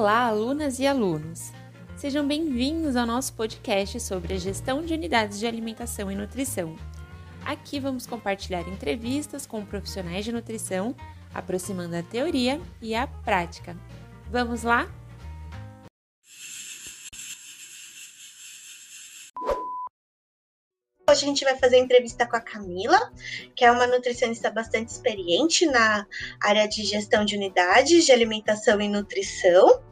Olá, alunas e alunos! Sejam bem-vindos ao nosso podcast sobre a gestão de unidades de alimentação e nutrição. Aqui vamos compartilhar entrevistas com profissionais de nutrição, aproximando a teoria e a prática. Vamos lá? Hoje a gente vai fazer entrevista com a Camila, que é uma nutricionista bastante experiente na área de gestão de unidades de alimentação e nutrição.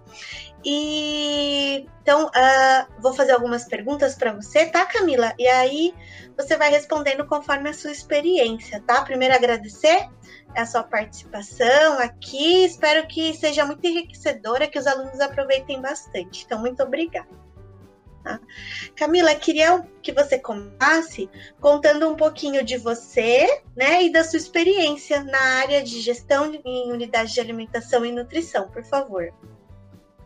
E então uh, vou fazer algumas perguntas para você, tá, Camila? E aí você vai respondendo conforme a sua experiência, tá? Primeiro agradecer a sua participação aqui. Espero que seja muito enriquecedora, que os alunos aproveitem bastante. Então, muito obrigada. Camila, queria que você começasse contando um pouquinho de você, né, e da sua experiência na área de gestão em unidades de alimentação e nutrição, por favor.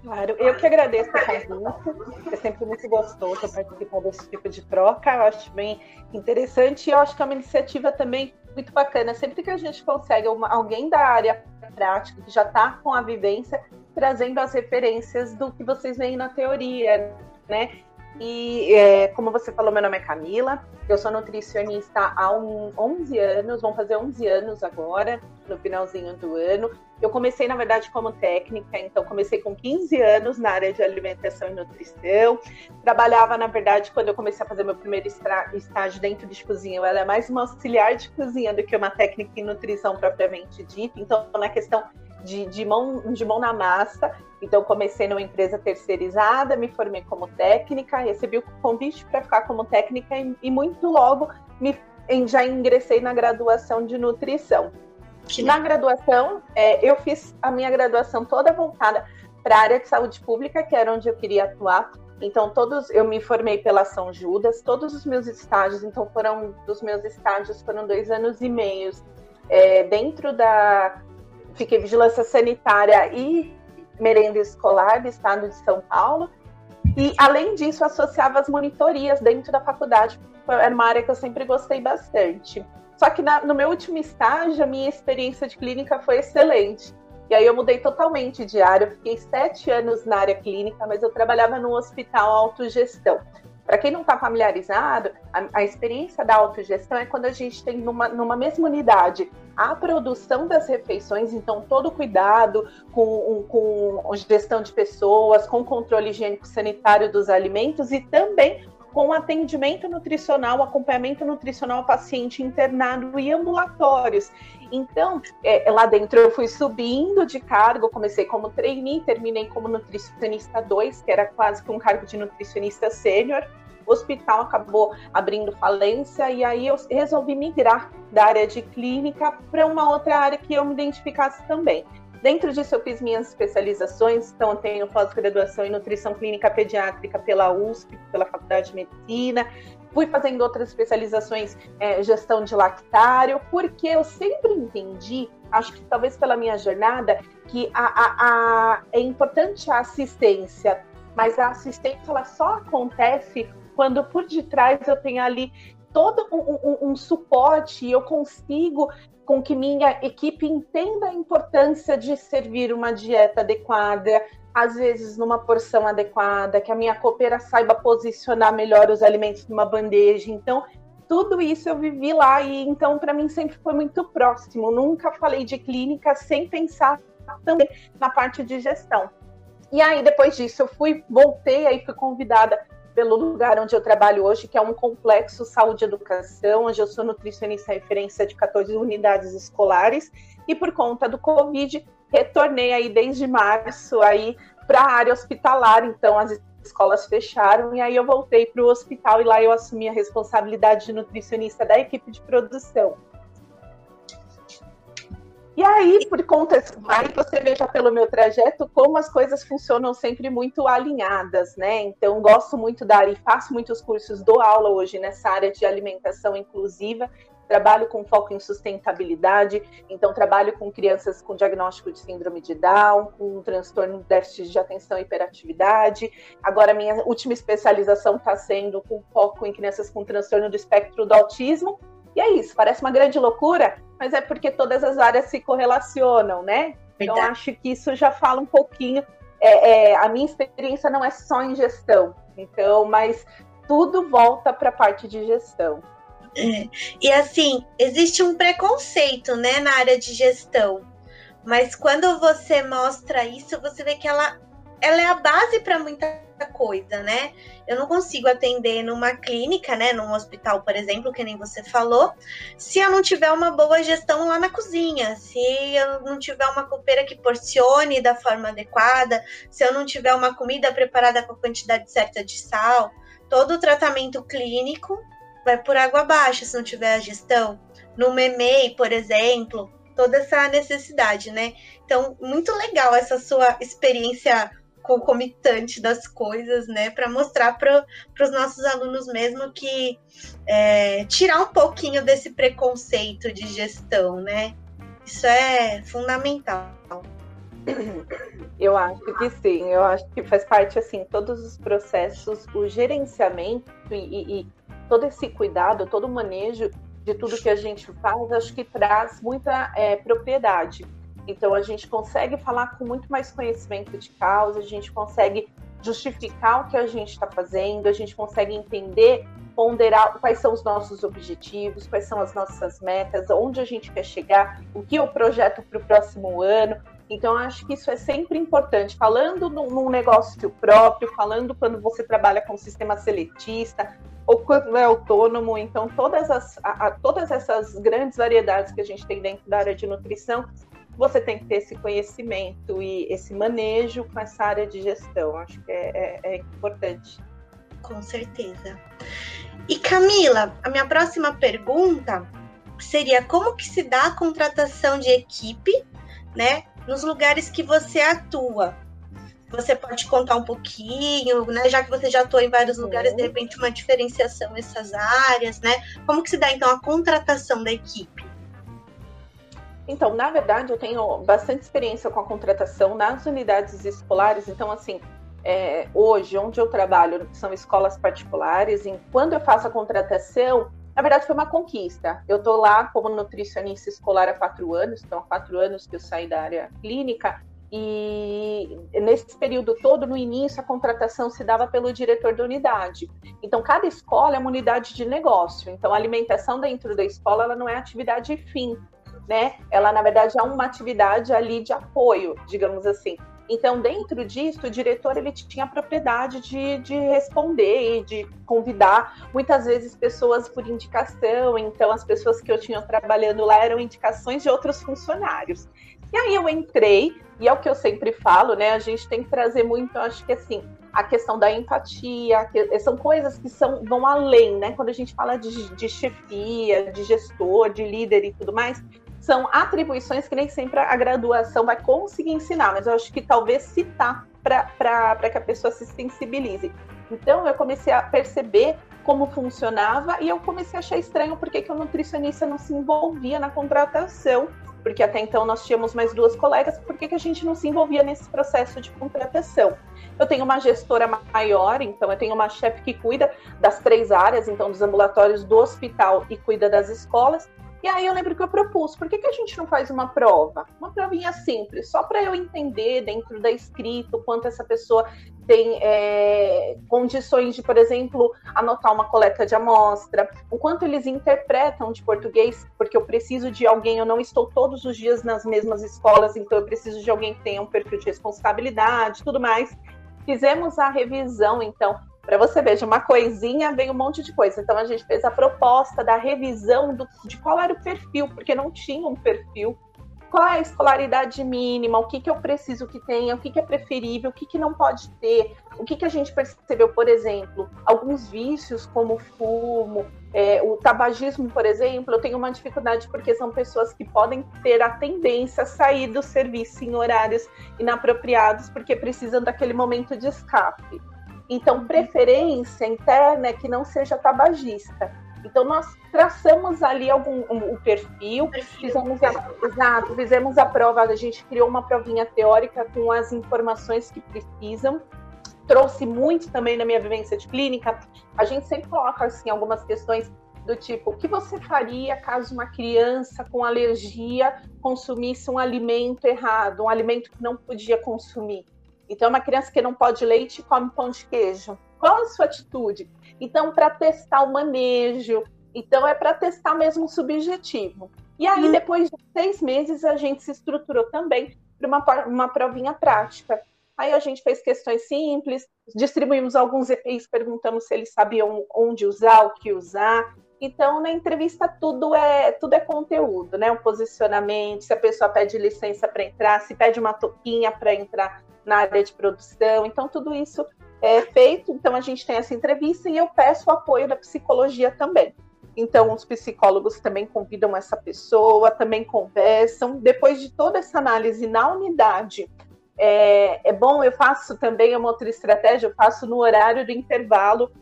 Claro, eu que agradeço o convite. É sempre muito gostoso participar desse tipo de troca. Eu acho bem interessante e eu acho que é uma iniciativa também muito bacana. Sempre que a gente consegue uma, alguém da área prática que já está com a vivência, trazendo as referências do que vocês veem na teoria, né? E é, como você falou, meu nome é Camila, eu sou nutricionista há um, 11 anos, vão fazer 11 anos agora, no finalzinho do ano. Eu comecei, na verdade, como técnica, então comecei com 15 anos na área de alimentação e nutrição. Trabalhava, na verdade, quando eu comecei a fazer meu primeiro estágio dentro de cozinha, eu era mais uma auxiliar de cozinha do que uma técnica em nutrição propriamente dita. Então, na questão de, de, mão, de mão na massa. Então, comecei numa empresa terceirizada, me formei como técnica, recebi o convite para ficar como técnica e, e muito logo me, já ingressei na graduação de nutrição. Que na graduação, é, eu fiz a minha graduação toda voltada para a área de saúde pública, que era onde eu queria atuar. Então, todos, eu me formei pela São Judas, todos os meus estágios, então foram, dos meus estágios foram dois anos e meios é, dentro da, fiquei vigilância sanitária e merenda escolar do estado de São Paulo. E, além disso, associava as monitorias dentro da faculdade, era uma área que eu sempre gostei bastante. Só que na, no meu último estágio, a minha experiência de clínica foi excelente. E aí eu mudei totalmente de área, eu fiquei sete anos na área clínica, mas eu trabalhava no hospital autogestão. Para quem não está familiarizado, a, a, experiência da autogestão é quando a gente tem numa, numa mesma unidade a produção das refeições, então todo cuidado com, com gestão de pessoas, com controle higiênico sanitário dos alimentos e também com atendimento nutricional, acompanhamento nutricional ao paciente internado e ambulatórios. Então, é, lá dentro eu fui subindo de cargo, comecei como trainee, terminei como nutricionista 2, que era quase que um cargo de nutricionista sênior. O hospital acabou abrindo falência e aí eu resolvi migrar da área de clínica para uma outra área que eu me identificasse também. Dentro disso, eu fiz minhas especializações, então eu tenho pós-graduação em nutrição clínica pediátrica pela USP, pela Faculdade de Medicina. Fui fazendo outras especializações, é, gestão de lactário, porque eu sempre entendi, acho que talvez pela minha jornada, que a, a, a, é importante a assistência, mas a assistência ela só acontece quando por detrás eu tenho ali todo um, um, um suporte e eu consigo com que minha equipe entenda a importância de servir uma dieta adequada, às vezes numa porção adequada, que a minha copeira saiba posicionar melhor os alimentos numa bandeja. Então, tudo isso eu vivi lá e então para mim sempre foi muito próximo. Nunca falei de clínica sem pensar também na parte de gestão. E aí depois disso eu fui, voltei aí fui convidada pelo lugar onde eu trabalho hoje, que é um complexo saúde e educação, onde eu sou nutricionista referência de 14 unidades escolares, e por conta do Covid, retornei aí desde março aí para a área hospitalar, então as escolas fecharam, e aí eu voltei para o hospital e lá eu assumi a responsabilidade de nutricionista da equipe de produção. E aí, por conta, aí você veja pelo meu trajeto como as coisas funcionam sempre muito alinhadas, né? Então, gosto muito da área e faço muitos cursos, dou aula hoje nessa área de alimentação inclusiva. Trabalho com foco em sustentabilidade, então trabalho com crianças com diagnóstico de síndrome de Down, com transtorno de déficit de atenção e hiperatividade. Agora, minha última especialização está sendo com foco em crianças com transtorno do espectro do autismo, e é isso, parece uma grande loucura, mas é porque todas as áreas se correlacionam, né? Então acho que isso já fala um pouquinho é, é, a minha experiência não é só em gestão, então, mas tudo volta para a parte de gestão. É. E assim, existe um preconceito, né, na área de gestão. Mas quando você mostra isso, você vê que ela, ela é a base para muita coisa, né? Eu não consigo atender numa clínica, né, num hospital, por exemplo, que nem você falou, se eu não tiver uma boa gestão lá na cozinha, se eu não tiver uma copeira que porcione da forma adequada, se eu não tiver uma comida preparada com a quantidade certa de sal, todo o tratamento clínico vai por água abaixo se não tiver a gestão. No MEMEI, por exemplo, toda essa necessidade, né? Então, muito legal essa sua experiência concomitante das coisas, né? Para mostrar para os nossos alunos mesmo que é, tirar um pouquinho desse preconceito de gestão, né? Isso é fundamental. Eu acho que sim, eu acho que faz parte assim, todos os processos, o gerenciamento e, e todo esse cuidado, todo o manejo de tudo que a gente faz, acho que traz muita é, propriedade. Então a gente consegue falar com muito mais conhecimento de causa, a gente consegue justificar o que a gente está fazendo, a gente consegue entender, ponderar quais são os nossos objetivos, quais são as nossas metas, onde a gente quer chegar, o que o projeto para o próximo ano. Então, acho que isso é sempre importante. Falando num negócio próprio, falando quando você trabalha com sistema seletista, ou quando é autônomo. Então, todas, as, a, a, todas essas grandes variedades que a gente tem dentro da área de nutrição, você tem que ter esse conhecimento e esse manejo com essa área de gestão. Acho que é, é, é importante. Com certeza. E Camila, a minha próxima pergunta seria como que se dá a contratação de equipe, né, nos lugares que você atua? Você pode contar um pouquinho, né? Já que você já atua em vários lugares, de repente uma diferenciação nessas áreas, né? Como que se dá então a contratação da equipe? Então, na verdade, eu tenho bastante experiência com a contratação nas unidades escolares. Então, assim, é, hoje, onde eu trabalho, são escolas particulares. E quando eu faço a contratação, na verdade, foi uma conquista. Eu estou lá como nutricionista escolar há quatro anos, então há quatro anos que eu saí da área clínica. E nesse período todo, no início, a contratação se dava pelo diretor da unidade. Então, cada escola é uma unidade de negócio. Então, a alimentação dentro da escola ela não é atividade fim, né? Ela, na verdade, é uma atividade ali de apoio, digamos assim. Então, dentro disso, o diretor ele tinha a propriedade de, de responder e de convidar, muitas vezes, pessoas por indicação. Então, as pessoas que eu tinha trabalhando lá eram indicações de outros funcionários. E aí eu entrei, e é o que eu sempre falo, né? A gente tem que trazer muito, acho que assim, a questão da empatia, que, são coisas que são, vão além, né? Quando a gente fala de, de chefia, de gestor, de líder e tudo mais, são atribuições que nem sempre a graduação vai conseguir ensinar, mas eu acho que talvez citar para que a pessoa se sensibilize. Então eu comecei a perceber como funcionava e eu comecei a achar estranho porque que o nutricionista não se envolvia na contratação porque até então nós tínhamos mais duas colegas, por que, a gente não se envolvia nesse processo de contratação? Eu tenho uma gestora maior, então eu tenho uma chefe que cuida das três áreas, então dos ambulatórios do hospital e cuida das escolas, e aí eu lembro que eu propus, por que, que a gente não faz uma prova? Uma provinha simples, só para eu entender dentro da escrita o quanto essa pessoa tem é, condições de, por exemplo, anotar uma coleta de amostra, o quanto eles interpretam de português, porque eu preciso de alguém, eu não estou todos os dias nas mesmas escolas, então eu preciso de alguém que tenha um perfil de responsabilidade, tudo mais. Fizemos a revisão, então, para você ver, de uma coisinha veio um monte de coisa. Então a gente fez a proposta da revisão do, de qual era o perfil, porque não tinha um perfil. Qual é a escolaridade mínima? O que, que eu preciso que tenha? O que, que é preferível? O que, que não pode ter? O que, que a gente percebeu, por exemplo, alguns vícios como fumo, é, o tabagismo, por exemplo, eu tenho uma dificuldade porque são pessoas que podem ter a tendência a sair do serviço em horários inapropriados porque precisam daquele momento de escape. Então, preferência interna é que não seja tabagista. Então, nós traçamos ali algum um, um perfil, fizemos a, exato, fizemos a prova, a gente criou uma provinha teórica com as informações que precisam. Trouxe muito também na minha vivência de clínica. A gente sempre coloca assim algumas questões do tipo, o que você faria caso uma criança com alergia consumisse um alimento errado, um alimento que não podia consumir? Então, uma criança que não pode leite come pão de queijo. Qual a sua atitude? Então, para testar o manejo, então é para testar mesmo o subjetivo. E aí, hum. depois de seis meses, a gente se estruturou também para uma, uma provinha prática. Aí a gente fez questões simples, distribuímos alguns EPIs, perguntamos se eles sabiam onde usar, o que usar. Então, na entrevista, tudo é tudo é conteúdo, né? O posicionamento, se a pessoa pede licença para entrar, se pede uma toquinha para entrar na área de produção. Então, tudo isso é feito. Então, a gente tem essa entrevista e eu peço o apoio da psicologia também. Então, os psicólogos também convidam essa pessoa, também conversam. Depois de toda essa análise na unidade, é, é bom, eu faço também uma outra estratégia, eu faço no horário do intervalo,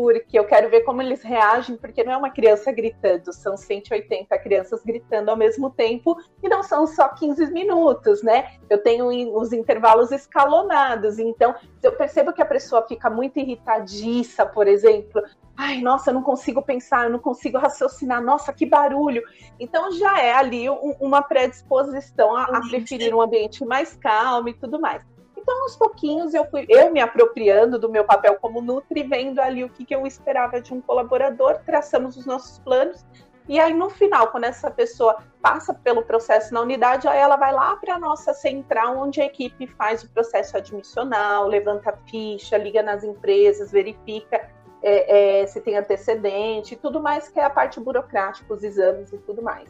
porque eu quero ver como eles reagem, porque não é uma criança gritando, são 180 crianças gritando ao mesmo tempo, e não são só 15 minutos, né? Eu tenho os intervalos escalonados, então eu percebo que a pessoa fica muito irritadiça, por exemplo, ai, nossa, eu não consigo pensar, eu não consigo raciocinar, nossa, que barulho. Então já é ali um, uma predisposição a, a preferir um ambiente mais calmo e tudo mais. Então, aos pouquinhos, eu fui eu me apropriando do meu papel como Nutri, vendo ali o que, que eu esperava de um colaborador, traçamos os nossos planos. E aí, no final, quando essa pessoa passa pelo processo na unidade, aí ela vai lá para a nossa central, onde a equipe faz o processo admissional, levanta ficha, liga nas empresas, verifica é, é, se tem antecedente, tudo mais que é a parte burocrática, os exames e tudo mais.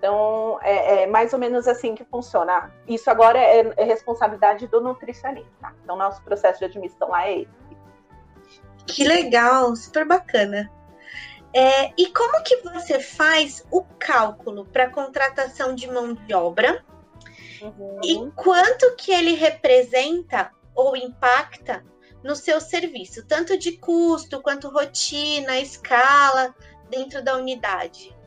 Então, é, é, mais ou menos assim que funciona. Isso agora é, é, responsabilidade do nutricionista. Então, nosso processo de admissão lá é esse. Que legal, super bacana. É, e como que você faz o cálculo para contratação de mão de obra? Uhum. E quanto que ele representa ou impacta no seu serviço, tanto de custo quanto rotina, escala dentro da unidade?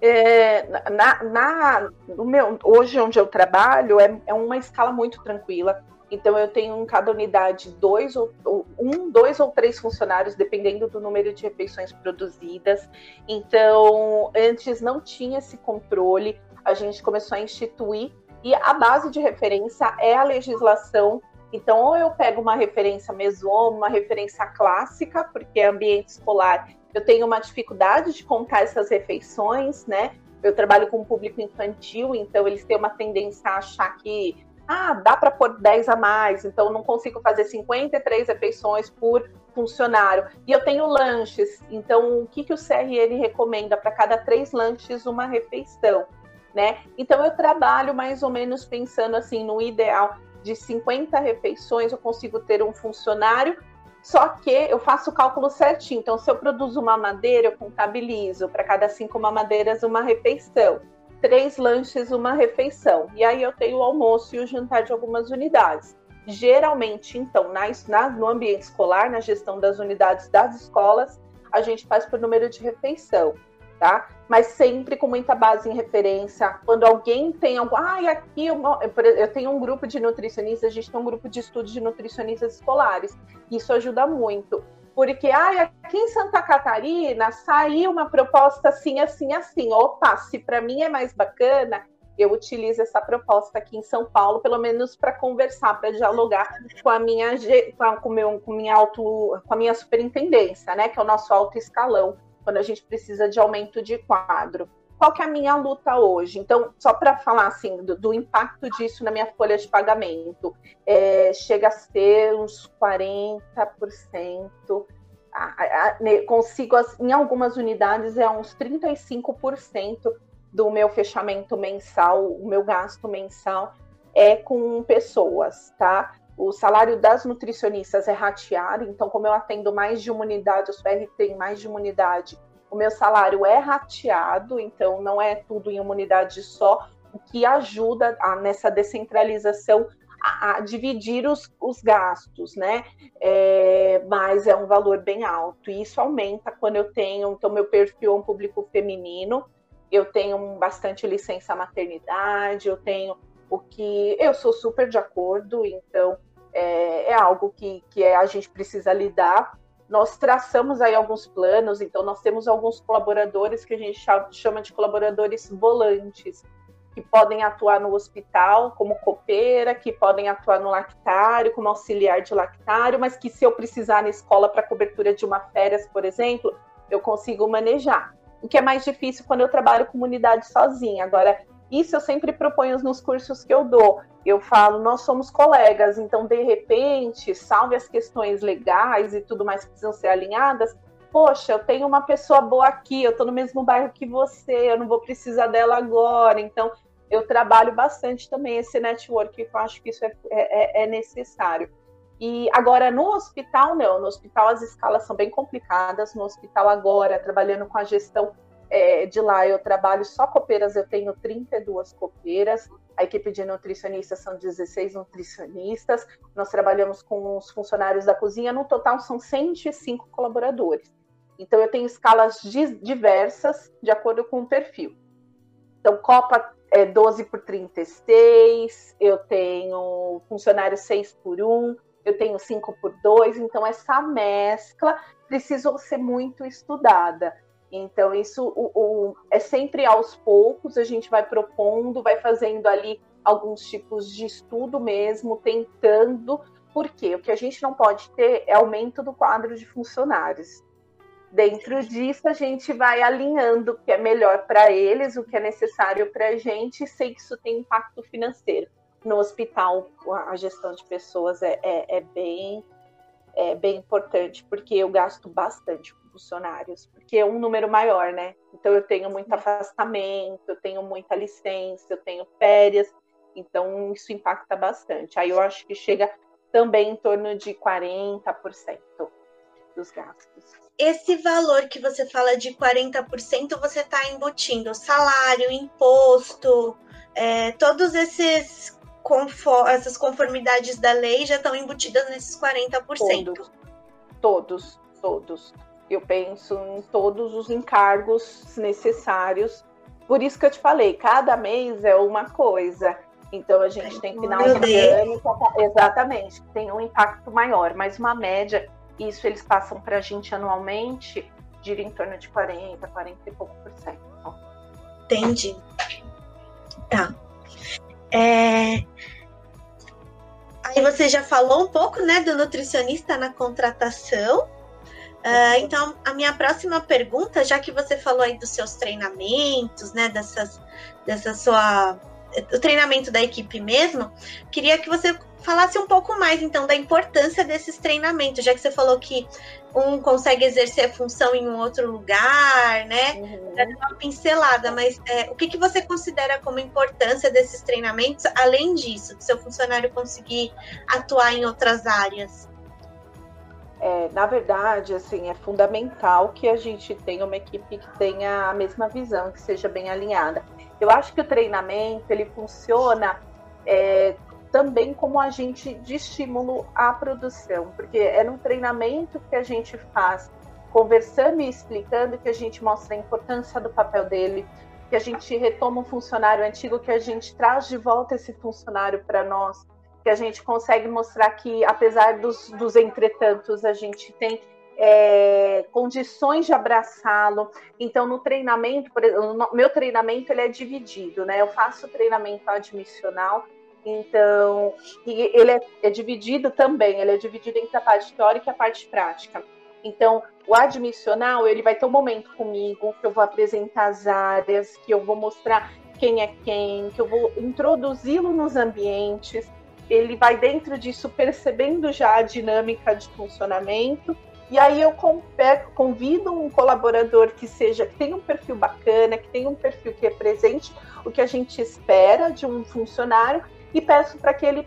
É, na, na, no meu, hoje, onde eu trabalho, é, é uma escala muito tranquila. Então, eu tenho em cada unidade dois ou, um, dois ou três funcionários, dependendo do número de refeições produzidas. Então, antes não tinha esse controle, a gente começou a instituir, e a base de referência é a legislação. Então, ou eu pego uma referência meson, uma referência clássica, porque é ambiente escolar eu tenho uma dificuldade de contar essas refeições, né? Eu trabalho com um público infantil, então eles têm uma tendência a achar que ah, dá para pôr 10 a mais, então não consigo fazer 53 refeições por funcionário. E eu tenho lanches, então o que, que o CRN recomenda para cada três lanches uma refeição, né? Então eu trabalho mais ou menos pensando assim no ideal de 50 refeições eu consigo ter um funcionário só que eu faço o cálculo certinho. Então, se eu produzo uma madeira, eu contabilizo para cada cinco mamadeiras uma refeição. Três lanches, uma refeição. E aí eu tenho o almoço e o jantar de algumas unidades. Geralmente, então, na, no ambiente escolar, na gestão das unidades das escolas, a gente faz por número de refeição tá? Mas sempre com muita base em referência. Quando alguém tem algo, ah, aqui eu, eu tenho um grupo de nutricionistas, a gente tem um grupo de estudos de nutricionistas escolares. Isso ajuda muito. Porque, ah, aqui em Santa Catarina saiu uma proposta assim, assim, assim. Opa, se para mim é mais bacana, eu utilizo essa proposta aqui em São Paulo, pelo menos para conversar, para dialogar com a minha com, meu, com minha auto, com a minha superintendência, né, que é o nosso alto escalão quando a gente precisa de aumento de quadro. Qual que é a minha luta hoje? Então, só para falar assim do, do, impacto disso na minha folha de pagamento, é, chega a ser uns 40%. A, a, a, consigo, em algumas unidades, é uns 35% do meu fechamento mensal, o meu gasto mensal é com pessoas, tá? O salário das nutricionistas é rateado, então, como eu atendo mais de uma unidade, tem mais de uma unidade, o meu salário é rateado, então não é tudo em uma unidade só, o que ajuda a, nessa descentralização a, a dividir os, os, gastos, né? É, mas é um valor bem alto, e isso aumenta quando eu tenho, então, meu perfil é um público feminino, eu tenho bastante licença maternidade, eu tenho o que eu sou super de acordo, então é, é algo que, que é, a gente precisa lidar. Nós traçamos aí alguns planos, então nós temos alguns colaboradores que a gente chama de colaboradores volantes. que podem atuar no hospital como copeira, que podem atuar no lactário como auxiliar de lactário, mas que se eu precisar na escola para cobertura de uma férias, por exemplo, eu consigo manejar. O que é mais difícil quando eu trabalho comunidade sozinha. Agora, isso eu sempre proponho nos cursos que eu dou. Eu falo, nós somos colegas, então de repente, salve as questões legais e tudo mais que precisam ser alinhadas. Poxa, eu tenho uma pessoa boa aqui, eu estou no mesmo bairro que você, eu não vou precisar dela agora. Então, eu trabalho bastante também esse network, eu acho que isso é, é, é necessário. E agora no hospital, não. No hospital as escalas são bem complicadas. No hospital agora, trabalhando com a gestão é, de lá eu trabalho só copeiras, eu tenho 32 copeiras, a equipe de nutricionistas são 16 nutricionistas, nós trabalhamos com os funcionários da cozinha, no total são 105 colaboradores. Então eu tenho escalas diversas de acordo com o perfil. Então, Copa é 12 por 36, eu tenho funcionário 6 por 1, eu tenho 5 por 2, então essa mescla precisa ser muito estudada. Então, isso o, o, é sempre aos poucos, a gente vai propondo, vai fazendo ali alguns tipos de estudo mesmo, tentando, porque o que a gente não pode ter é aumento do quadro de funcionários. Dentro disso, a gente vai alinhando o que é melhor para eles, o que é necessário para a gente, sem que isso tenha impacto financeiro. No hospital, a gestão de pessoas é, é, é bem, é bem importante, porque eu gasto bastante funcionários, porque é um número maior, né? Então eu tenho muito afastamento, eu tenho muita licença, eu tenho férias, então isso impacta bastante. Aí eu acho que chega também em torno de 40% dos gastos. Esse valor que você fala de 40%, você está embutindo salário, imposto, é, todos esses essas conformidades da lei já estão embutidas nesses 40%. Todos, todos, todos. Eu penso em todos os encargos necessários. Por isso que eu te falei, cada mês é uma coisa. Então a gente tem final de ano, exatamente, tem um impacto maior, mas uma média, isso eles passam para a gente anualmente, gira em torno de 40, 40 e pouco por cento. Entendi. Tá. É... Aí você já falou um pouco, né, do nutricionista na contratação. Uh, então, a minha próxima pergunta, já que você falou aí dos seus treinamentos, né, dessas, dessa sua, o treinamento da equipe mesmo, queria que você falasse um pouco mais, então, da importância desses treinamentos, já que você falou que um consegue exercer a função em um outro lugar, né, uhum. uma pincelada, mas é, o que, que você considera como importância desses treinamentos, além disso, do seu funcionário conseguir atuar em outras áreas? É, na verdade, assim, é fundamental que a gente tenha uma equipe que tenha a mesma visão, que seja bem alinhada. Eu acho que o treinamento ele funciona é, também como agente de estímulo à produção, porque é no treinamento que a gente faz, conversando e explicando, que a gente mostra a importância do papel dele, que a gente retoma um funcionário antigo, que a gente traz de volta esse funcionário para nós, que a gente consegue mostrar que, apesar dos, dos entretantos, a gente tem é, condições de abraçá-lo. Então, no treinamento, por exemplo, no meu treinamento ele é dividido, né? Eu faço treinamento admissional, então ele é, é, dividido também. Ele é dividido entre a parte teórica e a parte prática. Então, o admissional ele vai ter um momento comigo que eu vou apresentar as áreas, que eu vou mostrar quem é quem, que eu vou introduzi-lo nos ambientes ele vai dentro disso percebendo já a dinâmica de funcionamento. E aí eu convido um colaborador que seja, que tenha um perfil bacana, que tenha um perfil que represente o que a gente espera de um funcionário e peço para que ele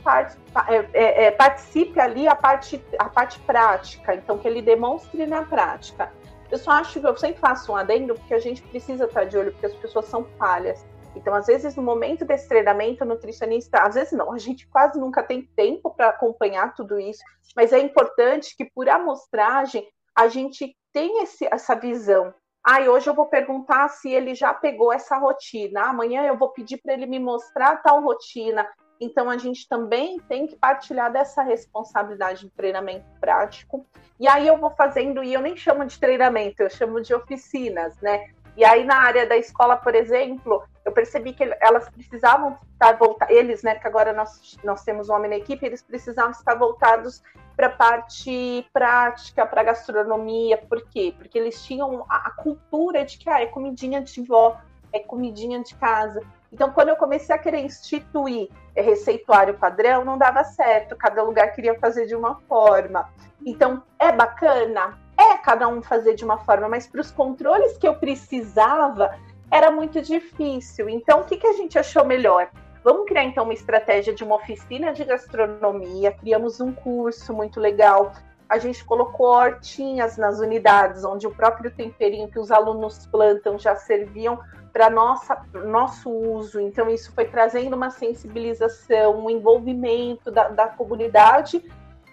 é, é, é, participe ali a parte, a parte prática, então que ele demonstre na prática. Eu só acho que eu sempre faço um adendo porque a gente precisa estar de olho, porque as pessoas são falhas. Então, às vezes, no momento desse treinamento, o nutricionista, às vezes não, a gente quase nunca tem tempo para acompanhar tudo isso, mas é importante que por amostragem a gente tenha esse, essa visão. Ah, hoje eu vou perguntar se ele já pegou essa rotina. Amanhã eu vou pedir para ele me mostrar tal rotina. Então, a gente também tem que partilhar dessa responsabilidade de treinamento prático. E aí eu vou fazendo, e eu nem chamo de treinamento, eu chamo de oficinas, né? E aí, na área da escola, por exemplo, eu percebi que elas precisavam estar voltadas, eles, né, que agora nós, nós temos um homem na equipe, eles precisavam estar voltados para a parte prática, para gastronomia. Por quê? Porque eles tinham a, a cultura de que ah, é comidinha de vó, é comidinha de casa. Então, quando eu comecei a querer instituir receituário padrão, não dava certo, cada lugar queria fazer de uma forma. Então, é bacana? Cada um fazer de uma forma, mas para os controles que eu precisava, era muito difícil. Então, o que, que a gente achou melhor? Vamos criar então uma estratégia de uma oficina de gastronomia, criamos um curso muito legal. A gente colocou hortinhas nas unidades, onde o próprio temperinho que os alunos plantam já serviam para nosso uso. Então, isso foi trazendo uma sensibilização, um envolvimento da, da comunidade.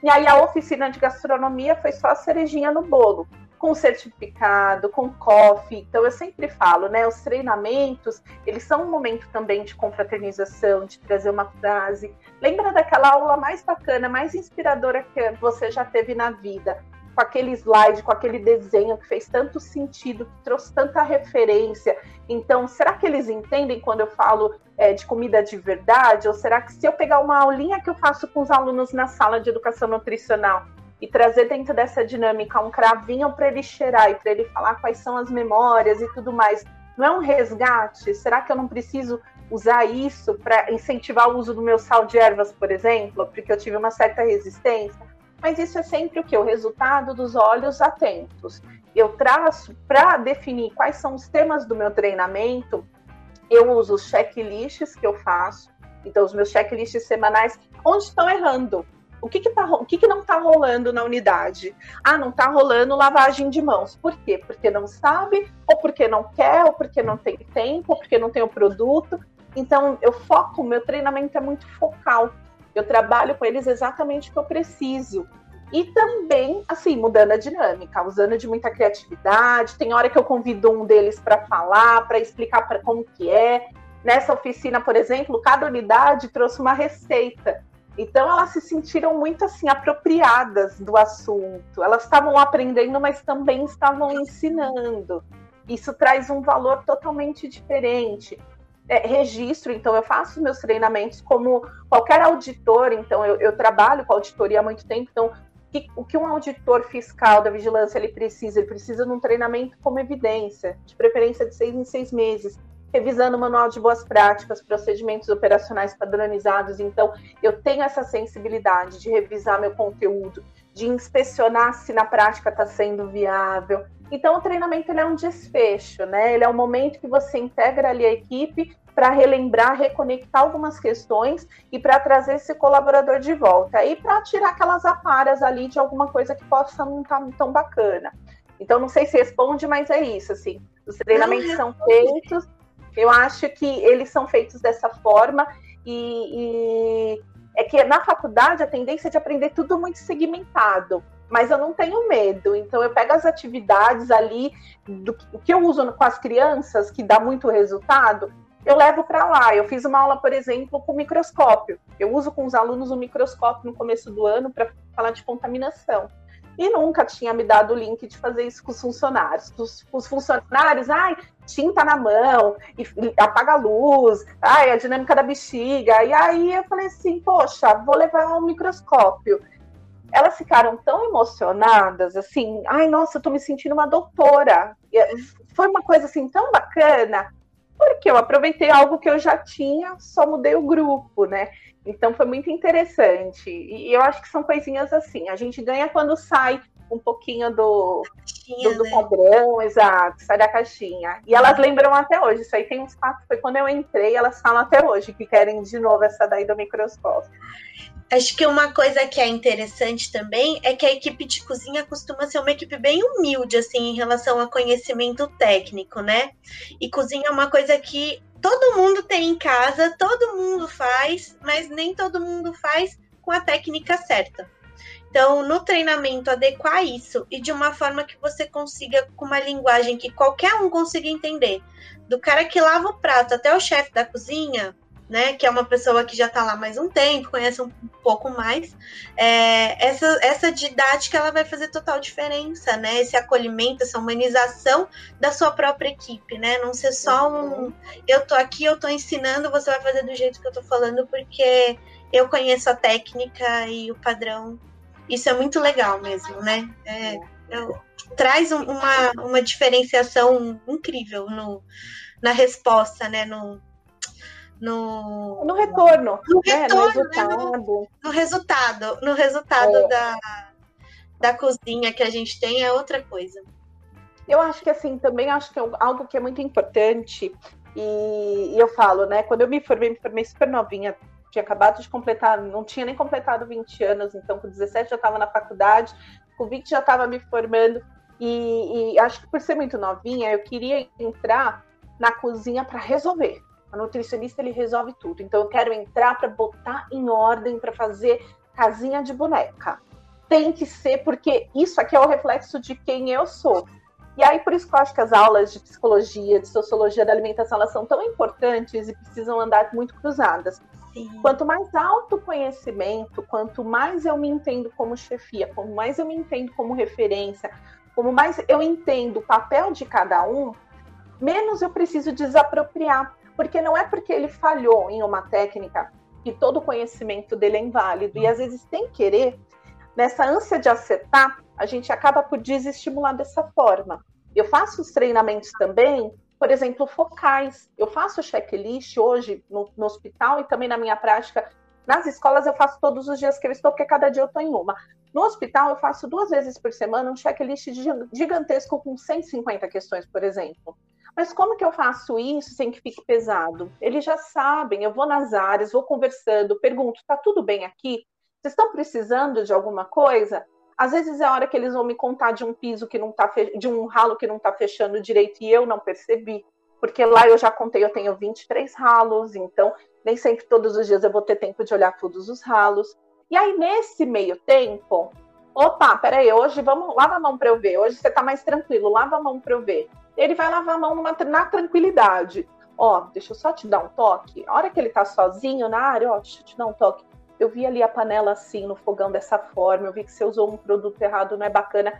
E aí, a oficina de gastronomia foi só a cerejinha no bolo com certificado, com coffee. Então eu sempre falo, né, os treinamentos, eles são um momento também de confraternização, de trazer uma frase. Lembra daquela aula mais bacana, mais inspiradora que você já teve na vida? Com aquele slide, com aquele desenho que fez tanto sentido, que trouxe tanta referência. Então, será que eles entendem quando eu falo é, de comida de verdade? Ou será que se eu pegar uma aulinha que eu faço com os alunos na sala de educação nutricional e trazer dentro dessa dinâmica um cravinho para ele cheirar e para ele falar quais são as memórias e tudo mais, não é um resgate? Será que eu não preciso usar isso para incentivar o uso do meu sal de ervas, por exemplo, porque eu tive uma certa resistência? Mas isso é sempre o que? O resultado dos olhos atentos. Eu traço para definir quais são os temas do meu treinamento, eu uso os checklists que eu faço, então os meus checklists semanais, onde estão errando. O que, que, tá, o que, que não está rolando na unidade? Ah, não está rolando lavagem de mãos. Por quê? Porque não sabe, ou porque não quer, ou porque não tem tempo, ou porque não tem o produto. Então, eu foco, meu treinamento é muito focal. Eu trabalho com eles exatamente o que eu preciso. E também, assim, mudando a dinâmica, usando de muita criatividade. Tem hora que eu convido um deles para falar, para explicar como que é. Nessa oficina, por exemplo, cada unidade trouxe uma receita. Então elas se sentiram muito assim apropriadas do assunto. Elas estavam aprendendo, mas também estavam ensinando. Isso traz um valor totalmente diferente é, registro, então eu faço meus treinamentos como qualquer auditor, então eu, eu trabalho com auditoria há muito tempo, então que, o que um auditor fiscal da vigilância ele precisa? Ele precisa de um treinamento como evidência, de preferência de seis em seis meses, revisando o manual de boas práticas, procedimentos operacionais padronizados. Então, eu tenho essa sensibilidade de revisar meu conteúdo, de inspecionar se na prática está sendo viável. Então, o treinamento ele é um desfecho, né? Ele é um momento que você integra ali a equipe para relembrar, reconectar algumas questões e para trazer esse colaborador de volta. E para tirar aquelas aparas ali de alguma coisa que possa não estar tá tão bacana. Então, não sei se responde, mas é isso, assim. Os treinamentos não, são feitos, eu acho que eles são feitos dessa forma e, e é que na faculdade a tendência é de aprender tudo muito segmentado mas eu não tenho medo. Então eu pego as atividades ali do que eu uso com as crianças, que dá muito resultado, eu levo para lá. Eu fiz uma aula, por exemplo, com microscópio. Eu uso com os alunos o microscópio no começo do ano para falar de contaminação. E nunca tinha me dado o link de fazer isso com os funcionários. Os, os funcionários, ai, tinta na mão, e, e, apaga a luz, ai, a dinâmica da bexiga. E aí eu falei assim, poxa, vou levar um microscópio. Elas ficaram tão emocionadas, assim, ai, nossa, eu tô me sentindo uma doutora. E foi uma coisa assim tão bacana porque eu aproveitei algo que eu já tinha, só mudei o grupo, né? Então foi muito interessante. E eu acho que são coisinhas assim. A gente ganha quando sai um pouquinho do, do, do, né? padrão, exato, sai da caixinha. E elas lembram até hoje. Isso aí tem uns quatro. Foi quando eu entrei, elas falam até hoje que querem de novo essa daí do microscópio. Acho que uma coisa que é interessante também é que a equipe de cozinha costuma ser uma equipe bem humilde, assim, em relação a conhecimento técnico, né? E cozinha é uma coisa que todo mundo tem em casa, todo mundo faz, mas nem todo mundo faz com a técnica certa. Então, no treinamento, adequar isso e de uma forma que você consiga, com uma linguagem que qualquer um consiga entender, do cara que lava o prato até o chefe da cozinha, né, que é uma pessoa que já está lá mais um tempo, conhece um pouco mais, é, essa, essa didática ela vai fazer total diferença, né? Esse acolhimento, essa humanização da sua própria equipe, né? Não ser só um eu tô aqui, eu tô ensinando, você vai fazer do jeito que eu tô falando, porque eu conheço a técnica e o padrão. Isso é muito legal mesmo, né? É, eu, traz um, uma, uma diferenciação incrível no, na resposta, né? No, no, no retorno, no, né? retorno, no resultado. Né? No, no, resultado, no resultado é. da, da cozinha que a gente tem é outra coisa. Eu acho que assim, também acho que é algo que é muito importante, e, e eu falo, né? Quando eu me formei, me formei super novinha, tinha acabado de completar, não tinha nem completado 20 anos, então com 17 já estava na faculdade, com 20 já estava me formando, e, e, acho que por ser muito novinha, eu queria entrar na cozinha para resolver. O nutricionista ele resolve tudo. Então eu quero entrar para botar em ordem, para fazer casinha de boneca. Tem que ser, porque isso aqui é o reflexo de quem eu sou. E aí, por isso que eu acho que as aulas de psicologia, de sociologia da alimentação, elas são tão importantes e precisam andar muito cruzadas. Sim. Quanto mais autoconhecimento, quanto mais eu me entendo como chefia, quanto mais eu me entendo como referência, como mais eu entendo o papel de cada um, menos eu preciso desapropriar. Porque não é porque ele falhou em uma técnica que todo o conhecimento dele é inválido. E às vezes, sem querer, nessa ânsia de acertar, a gente acaba por desestimular dessa forma. Eu faço os treinamentos também, por exemplo, focais. Eu faço checklist hoje no, no hospital e também na minha prática nas escolas eu faço todos os dias que eu estou, porque cada dia eu estou em uma. No hospital eu faço duas vezes por semana um checklist gigantesco com 150 questões, por exemplo. Mas como que eu faço isso sem que fique pesado? Eles já sabem, eu vou nas áreas, vou conversando, pergunto, tá tudo bem aqui? Vocês estão precisando de alguma coisa? Às vezes é a hora que eles vão me contar de um piso que não tá fe... de um ralo que não está fechando direito e eu não percebi, porque lá eu já contei, eu tenho 23 ralos, então nem sempre todos os dias eu vou ter tempo de olhar todos os ralos. E aí nesse meio tempo, opa, peraí, hoje vamos lava a mão para eu ver. Hoje você está mais tranquilo, lava a mão para eu ver ele vai lavar a mão numa, na tranquilidade. Ó, deixa eu só te dar um toque. A hora que ele tá sozinho na área, ó, deixa eu te dar um toque. Eu vi ali a panela assim no fogão dessa forma, eu vi que você usou um produto errado, não é bacana.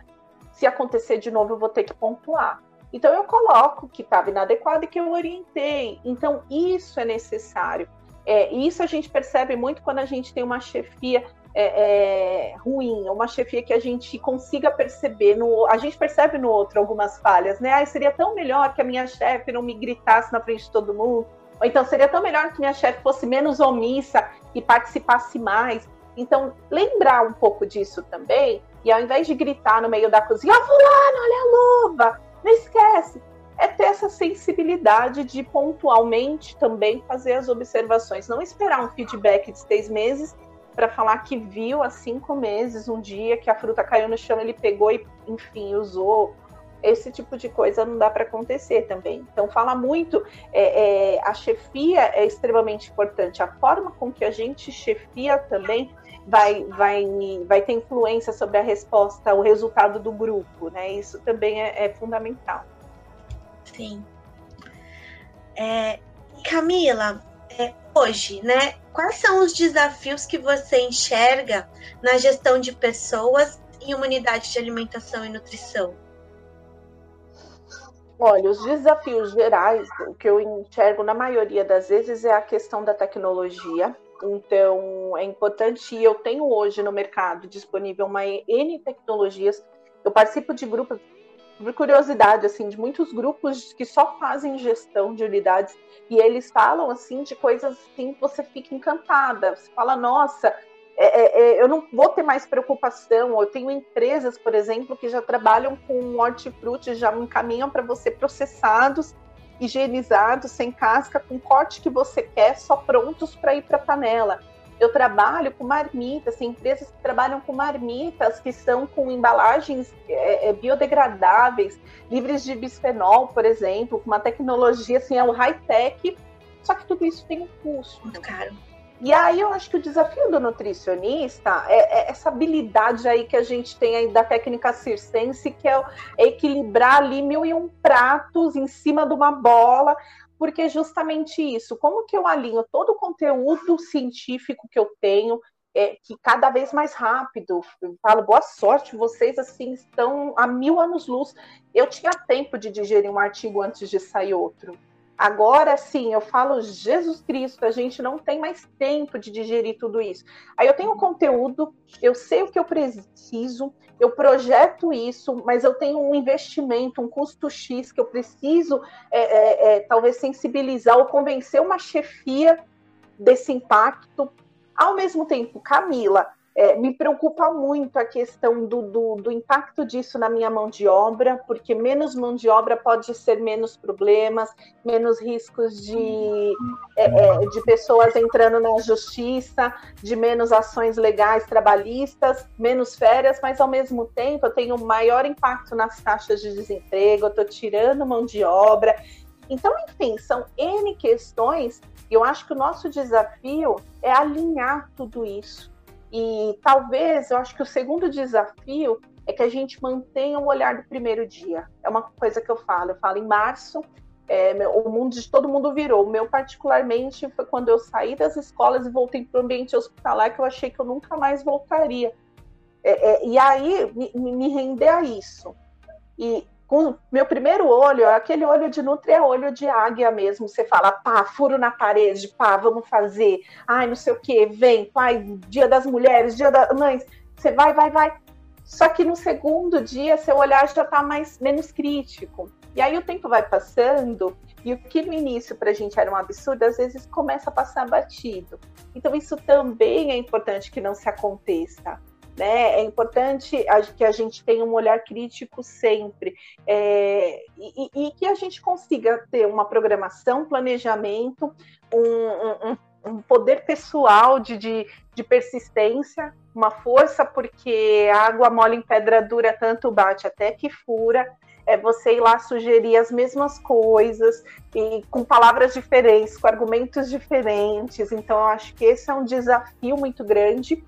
Se acontecer de novo, eu vou ter que pontuar. Então eu coloco que estava inadequado e que eu orientei. Então isso é necessário. É, isso a gente percebe muito quando a gente tem uma chefia é, é, ruim, uma chefia que a gente consiga perceber, no, a gente percebe no outro algumas falhas, né? Ah, seria tão melhor que a minha chefe não me gritasse na frente de todo mundo, ou então seria tão melhor que minha chefe fosse menos omissa e participasse mais. Então, lembrar um pouco disso também, e ao invés de gritar no meio da cozinha, ah, fulano, olha a luva, não esquece, é ter essa sensibilidade de pontualmente também fazer as observações, não esperar um feedback de seis meses para falar que viu há cinco meses, um dia que a fruta caiu no chão, ele pegou e, enfim, usou. Esse tipo de coisa não dá para acontecer também. Então, fala muito. É, é, a chefia é extremamente importante. A forma com que a gente chefia também vai, vai, vai ter influência sobre a resposta, o resultado do grupo, né? Isso também é, é fundamental. Sim. É, Camila, é, hoje, né? Quais são os desafios que você enxerga na gestão de pessoas em uma unidade de alimentação e nutrição? Olha, os desafios gerais, o que eu enxergo na maioria das vezes é a questão da tecnologia. Então, é importante, eu tenho hoje no mercado disponível uma N tecnologias. Eu participo de grupos por curiosidade, assim, de muitos grupos que só fazem gestão de unidades e eles falam, assim, de coisas assim que você fica encantada. Você fala, nossa, é, é, é eu não vou ter mais preocupação. Eu tenho empresas, por exemplo, que já trabalham com hortifruti, já encaminham para você processados, higienizados, sem casca, com corte que você quer, só prontos para ir para a panela. Eu trabalho com marmitas, tem empresas que trabalham com marmitas que são com embalagens é, é, biodegradáveis, livres de bisfenol, por exemplo, com uma tecnologia assim, é o high-tech, só que tudo isso tem um custo. Muito caro. E aí eu acho que o desafio do nutricionista é, é, essa habilidade aí que a gente tem aí da técnica circense, que é, é equilibrar ali mil e um pratos em cima de uma bola, porque justamente isso, como que eu alinho todo o conteúdo científico que eu tenho, é, que cada vez mais rápido. Eu falo, boa sorte, vocês assim estão a mil anos luz. Eu tinha tempo de digerir um artigo antes de sair outro. Agora sim, eu falo, Jesus Cristo, a gente não tem mais tempo de digerir tudo isso. Aí eu tenho conteúdo, eu sei o que eu preciso, eu projeto isso, mas eu tenho um investimento, um custo X que eu preciso é, é, é, talvez sensibilizar ou convencer uma chefia desse impacto ao mesmo tempo, Camila, é, me preocupa muito a questão do, do, do, impacto disso na minha mão de obra, porque menos mão de obra pode ser menos problemas, menos riscos de, é, é, de pessoas entrando na justiça, de menos ações legais trabalhistas, menos férias, mas ao mesmo tempo eu tenho maior impacto nas taxas de desemprego, eu estou tirando mão de obra. Então, enfim, são N questões e eu acho que o nosso desafio é alinhar tudo isso. E talvez, eu acho que o segundo desafio é que a gente mantenha o olhar do primeiro dia. É uma coisa que eu falo. Eu falo em março, é, o mundo de todo mundo virou. O meu, particularmente, foi quando eu saí das escolas e voltei para o ambiente hospitalar que eu achei que eu nunca mais voltaria. É, é, e aí, me, me render a isso. E com meu primeiro olho, aquele olho de nutri é olho de águia mesmo. Você fala, pá, furo na parede, pá, vamos fazer. Ai, não sei o que, vem, pai, dia das mulheres, dia das mães. Você vai, vai, vai. Só que no segundo dia, seu olhar já está mais menos crítico. E aí o tempo vai passando e o que no início para a gente era um absurdo, às vezes começa a passar batido. Então isso também é importante que não se aconteça. Né? É importante que a gente tenha um olhar crítico sempre é, e, e, que a gente consiga ter uma programação, planejamento, um, um, um poder pessoal de, de, de, persistência, uma força, porque água mole em pedra dura tanto bate até que fura. É você ir lá sugerir as mesmas coisas e com palavras diferentes, com argumentos diferentes. Então, acho que esse é um desafio muito grande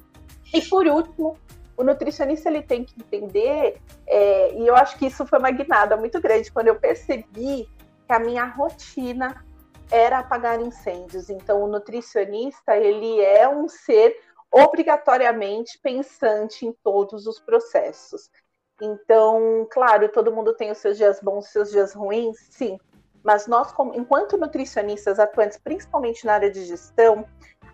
e por último, o nutricionista ele tem que entender, é, e eu acho que isso foi uma guinada muito grande quando eu percebi que a minha rotina era apagar incêndios. Então, o nutricionista ele é um ser obrigatoriamente pensante em todos os processos. Então, claro, todo mundo tem os seus dias bons, os seus dias ruins, sim. Mas nós, como, enquanto nutricionistas atuantes, principalmente na área de gestão,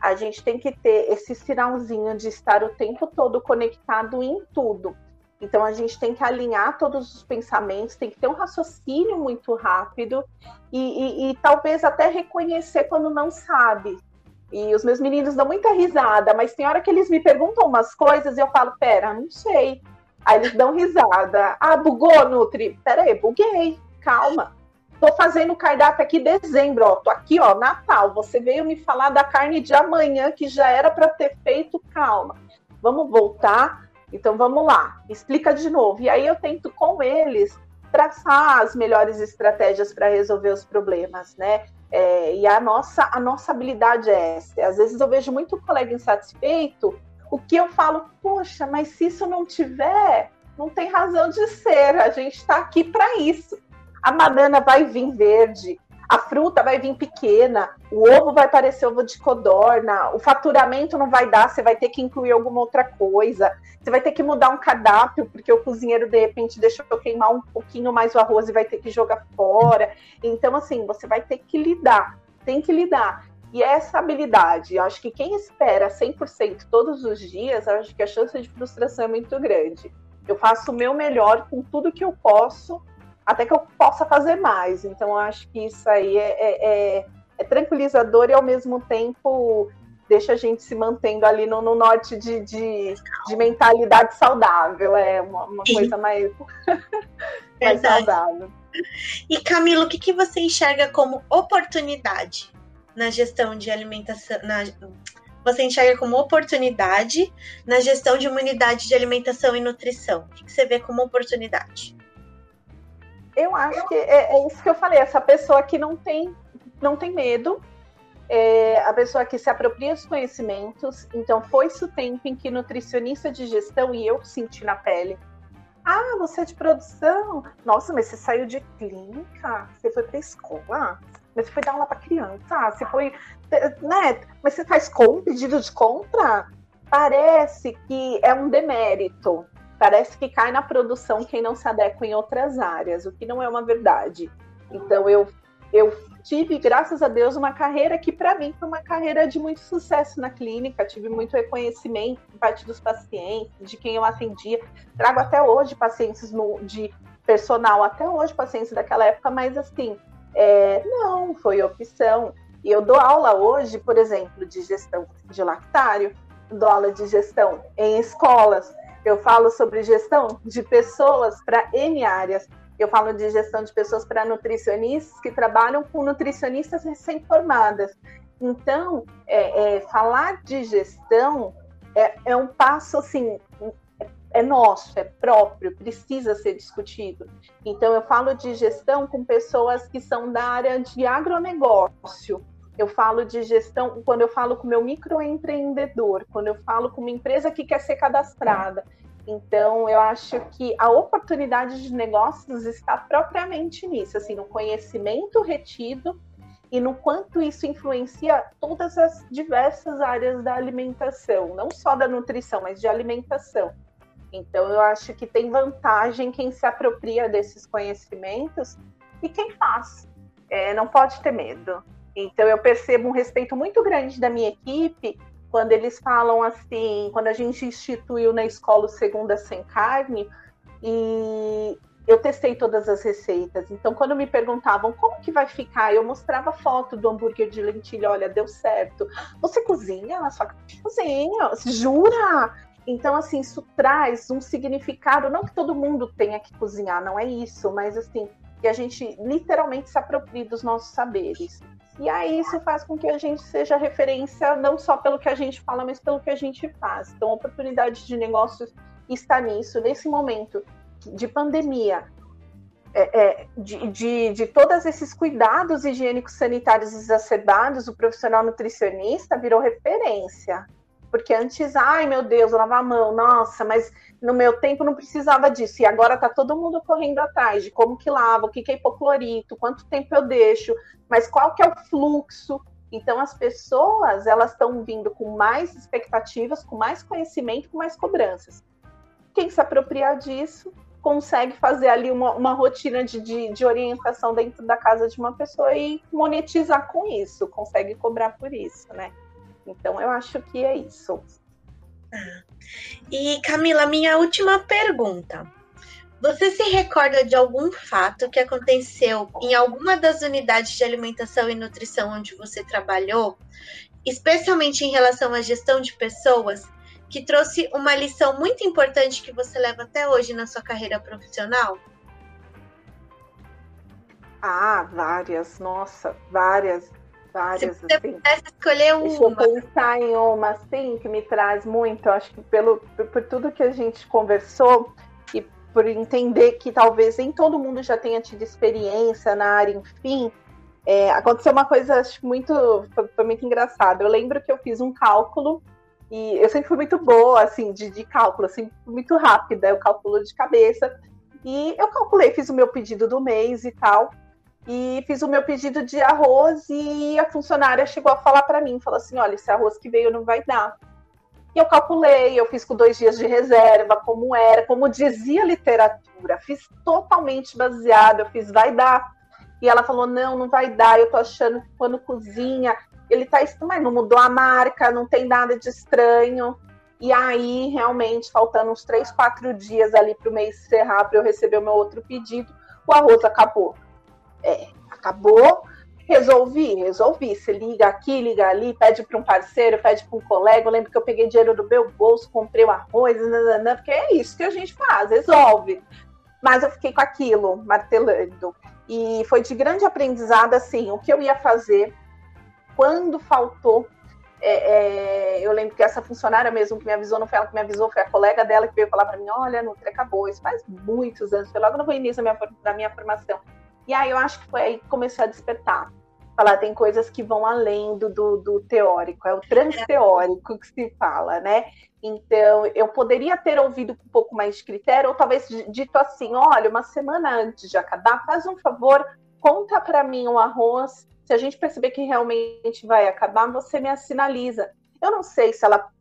a gente tem que ter esse sinalzinho de estar o tempo todo conectado em tudo. Então a gente tem que alinhar todos os pensamentos, tem que ter um raciocínio muito rápido e, e, e talvez até reconhecer quando não sabe. E os meus meninos dão muita risada, mas tem hora que eles me perguntam umas coisas e eu falo, pera, não sei. Aí eles dão risada. Ah, bugou, Nutri? Pera aí, buguei, calma. Tô fazendo o cardápio aqui dezembro, ó. Tô aqui, ó, Natal. Você veio me falar da carne de amanhã que já era para ter feito. Calma. Vamos voltar. Então vamos lá. Explica de novo. E aí eu tento com eles traçar as melhores estratégias para resolver os problemas, né? É, e a nossa, a nossa habilidade é essa. Às vezes eu vejo muito colega insatisfeito, o que eu falo, poxa, mas se isso não tiver, não tem razão de ser, a gente está aqui para isso a banana vai vir verde, a fruta vai vir pequena, o ovo vai parecer ovo de codorna, o faturamento não vai dar, você vai ter que incluir alguma outra coisa, você vai ter que mudar um cardápio, porque o cozinheiro de repente deixou queimar um pouquinho mais o arroz e vai ter que jogar fora. Então, assim, você vai ter que lidar, tem que lidar. E essa habilidade, eu acho que quem espera 100% todos os dias, acho que a chance de frustração é muito grande. Eu faço o meu melhor com tudo que eu posso até que eu possa fazer mais. Então, eu acho que isso aí é, é, é, é tranquilizador e, ao mesmo tempo, deixa a gente se mantendo ali no, no norte de, de, de, mentalidade saudável. É uma, uma coisa mais, mais saudável. E, Camilo, o que, que você enxerga como oportunidade na gestão de alimentação? Na, você enxerga como oportunidade na gestão de uma unidade de alimentação e nutrição? O que, que você vê como oportunidade? Eu acho que é, é, isso que eu falei, essa pessoa que não tem, não tem medo, é a pessoa que se apropria dos conhecimentos. Então, foi-se o tempo em que nutricionista de gestão, e eu senti na pele, ah, você é de produção? Nossa, mas você saiu de clínica? Você foi para escola? mas você foi dar aula para criança, você foi, né? Mas você faz com pedido de compra? Parece que é um demérito. Parece que cai na produção quem não se adequa em outras áreas, o que não é uma verdade. Então eu eu tive, graças a Deus, uma carreira que para mim foi uma carreira de muito sucesso na clínica, tive muito reconhecimento por parte dos pacientes, de quem eu atendia. Trago até hoje pacientes no, de personal, até hoje pacientes daquela época, mas assim, é, não, foi opção. E eu dou aula hoje, por exemplo, de gestão de lactário, dou aula de gestão em escolas, eu falo sobre gestão de pessoas para N áreas. Eu falo de gestão de pessoas para nutricionistas que trabalham com nutricionistas recém-formadas. Então, é, é, falar de gestão é, é, um passo assim, é nosso, é próprio, precisa ser discutido. Então, eu falo de gestão com pessoas que são da área de agronegócio. Eu falo de gestão quando eu falo com meu microempreendedor, quando eu falo com uma empresa que quer ser cadastrada. Então, eu acho que a oportunidade de negócios está propriamente nisso, assim, no conhecimento retido e no quanto isso influencia todas as diversas áreas da alimentação, não só da nutrição, mas de alimentação. Então, eu acho que tem vantagem quem se apropria desses conhecimentos e quem faz. É, não pode ter medo. Então, eu percebo um respeito muito grande da minha equipe quando eles falam assim, quando a gente instituiu na escola o Segunda Sem Carne, e eu testei todas as receitas. Então, quando me perguntavam como que vai ficar, eu mostrava foto do hambúrguer de lentilha, olha, deu certo. Você cozinha na sua cozinha? Jura? Então, assim, isso traz um significado, não que todo mundo tenha que cozinhar, não é isso, mas assim, que a gente literalmente se aproprie dos nossos saberes. E aí isso faz com que a gente seja referência não só pelo que a gente fala, mas pelo que a gente faz. Então, a oportunidade de negócios está nisso, nesse momento de pandemia, é, é, de, de, de, todos esses cuidados higiênicos sanitários exacerbados, o profissional nutricionista virou referência. Porque antes, ai meu Deus, lavar a mão, nossa, mas no meu tempo não precisava disso. E agora tá todo mundo correndo atrás de como que lava, o que, que é hipoclorito, quanto tempo eu deixo, mas qual que é o fluxo. Então as pessoas elas estão vindo com mais expectativas, com mais conhecimento, com mais cobranças. Quem se apropriar disso consegue fazer ali uma, uma rotina de, de, de orientação dentro da casa de uma pessoa e monetizar com isso, consegue cobrar por isso, né? Então, eu acho que é isso. Ah. E Camila, minha última pergunta. Você se recorda de algum fato que aconteceu em alguma das unidades de alimentação e nutrição onde você trabalhou, especialmente em relação à gestão de pessoas, que trouxe uma lição muito importante que você leva até hoje na sua carreira profissional? Ah, várias, nossa, várias. Várias, Se você assim. pudesse escolher uma. Deixa eu pensar em uma, assim, que me traz muito, acho que pelo, por, por tudo que a gente conversou e por entender que talvez nem todo mundo já tenha tido experiência na área, enfim, é, aconteceu uma coisa acho, muito, foi, foi, muito engraçada. Eu lembro que eu fiz um cálculo e eu sempre fui muito boa, assim, de, de cálculo, assim, muito rápida, eu calculo de cabeça. E eu calculei, fiz o meu pedido do mês e tal e fiz o meu pedido de arroz e a funcionária chegou a falar para mim, falou assim, olha, esse arroz que veio não vai dar. E eu calculei, eu fiz com dois dias de reserva, como era, como dizia a literatura, fiz totalmente baseado, eu fiz vai dar. E ela falou, não, não vai dar, eu tô achando que quando cozinha, ele tá, mas não mudou a marca, não tem nada de estranho. E aí, realmente, faltando uns três, quatro dias ali para o mês encerrar, para eu receber o meu outro pedido, o arroz acabou. É, acabou, resolvi, resolvi. Você liga aqui, liga ali, pede para um parceiro, pede para um colega. Eu lembro que eu peguei dinheiro do meu bolso, comprei o arroz, nananã, porque é isso que a gente faz, resolve. Mas eu fiquei com aquilo, martelando. E foi de grande aprendizado, assim, o que eu ia fazer quando faltou. É, é, eu lembro que essa funcionária mesmo que me avisou, não foi ela que me avisou, foi a colega dela que veio falar para mim: olha, Nutri acabou. Isso faz muitos anos, foi logo no início da minha, da minha formação. E aí eu acho que foi aí que começou a despertar. Falar, tem coisas que vão além do, do, do teórico, é o transteórico que se fala, né? Então, eu poderia ter ouvido com um pouco mais de critério, ou talvez dito assim: olha, uma semana antes de acabar, faz um favor, conta para mim o arroz. Se a gente perceber que realmente vai acabar, você me sinaliza. Eu não sei se ela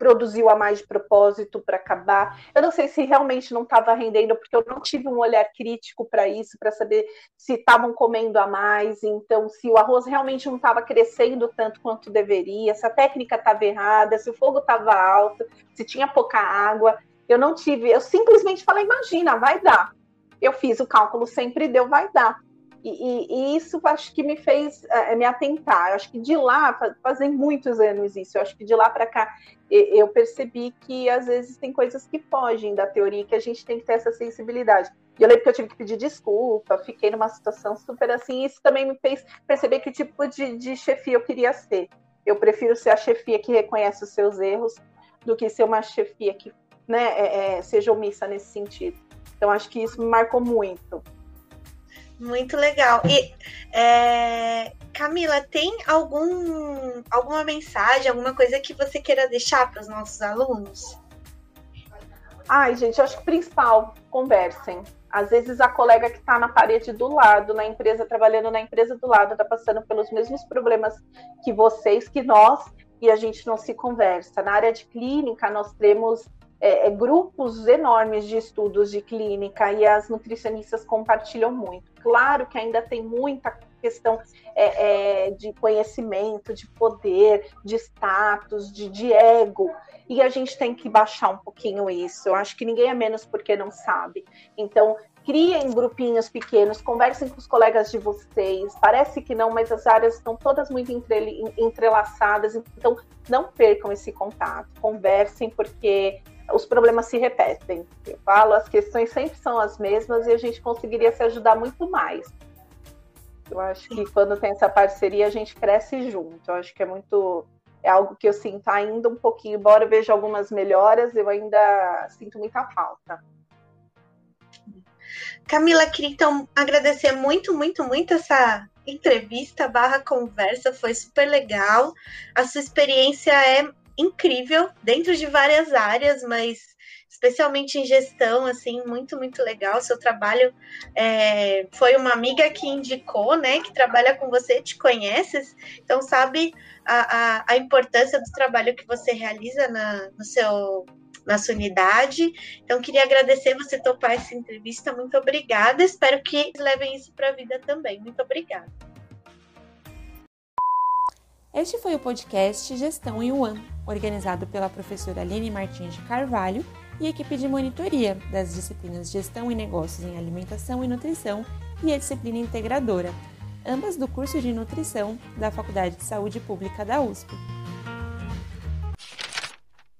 produziu a mais de propósito para acabar. Eu não sei se realmente não estava rendendo, porque eu não tive um olhar crítico para isso, para saber se estavam comendo a mais, então se o arroz realmente não estava crescendo tanto quanto deveria, se a técnica estava errada, se o fogo estava alto, se tinha pouca água. Eu não tive, eu simplesmente falei, imagina, vai dar. Eu fiz o cálculo, sempre deu, vai dar. E, e, e, isso acho que me fez é, me atentar. Acho que de lá, fazem muitos anos isso, acho que de lá para cá eu percebi que às vezes tem coisas que fogem da teoria que a gente tem que ter essa sensibilidade. E eu lembro que eu tive que pedir desculpa, fiquei numa situação super assim, e isso também me fez perceber que tipo de, de chefia eu queria ser. Eu prefiro ser a chefia que reconhece os seus erros do que ser uma chefia que né, é, é, seja omissa nesse sentido. Então acho que isso me marcou muito. Muito legal. E é, Camila, tem algum, alguma mensagem, alguma coisa que você queira deixar para os nossos alunos? Ai, gente, eu acho que o principal, conversem. Às vezes a colega que está na parede do lado, na empresa, trabalhando na empresa do lado, está passando pelos mesmos problemas que vocês, que nós, e a gente não se conversa. Na área de clínica, nós temos é, é, grupos enormes de estudos de clínica e as nutricionistas compartilham muito. Claro que ainda tem muita questão é, é, de conhecimento, de poder, de status, de, de, ego. E a gente tem que baixar um pouquinho isso. Eu acho que ninguém é menos porque não sabe. Então, criem grupinhos pequenos, conversem com os colegas de vocês. Parece que não, mas as áreas estão todas muito entrelaçadas. Então, não percam esse contato. Conversem, porque os problemas se repetem. Eu falo, as questões sempre são as mesmas e a gente conseguiria se ajudar muito mais. Eu acho que quando tem essa parceria, a gente cresce junto. Eu acho que é muito. É algo que eu sinto ainda um pouquinho, embora eu veja algumas melhoras, eu ainda sinto muita falta. Camila, queria então agradecer muito, muito, muito essa entrevista barra conversa, foi super legal. A sua experiência é incrível dentro de várias áreas, mas especialmente em gestão, assim, muito, muito legal. Seu trabalho é, foi uma amiga que indicou, né, que trabalha com você, te conhece, então sabe a, a, a importância do trabalho que você realiza na, no seu na sua unidade. Então, queria agradecer você topar essa entrevista. Muito obrigada. Espero que levem isso para a vida também. Muito obrigada. Este foi o podcast Gestão One, organizado pela professora Aline Martins de Carvalho e equipe de monitoria das disciplinas Gestão e Negócios em Alimentação e Nutrição e a disciplina integradora, ambas do curso de Nutrição da Faculdade de Saúde Pública da USP.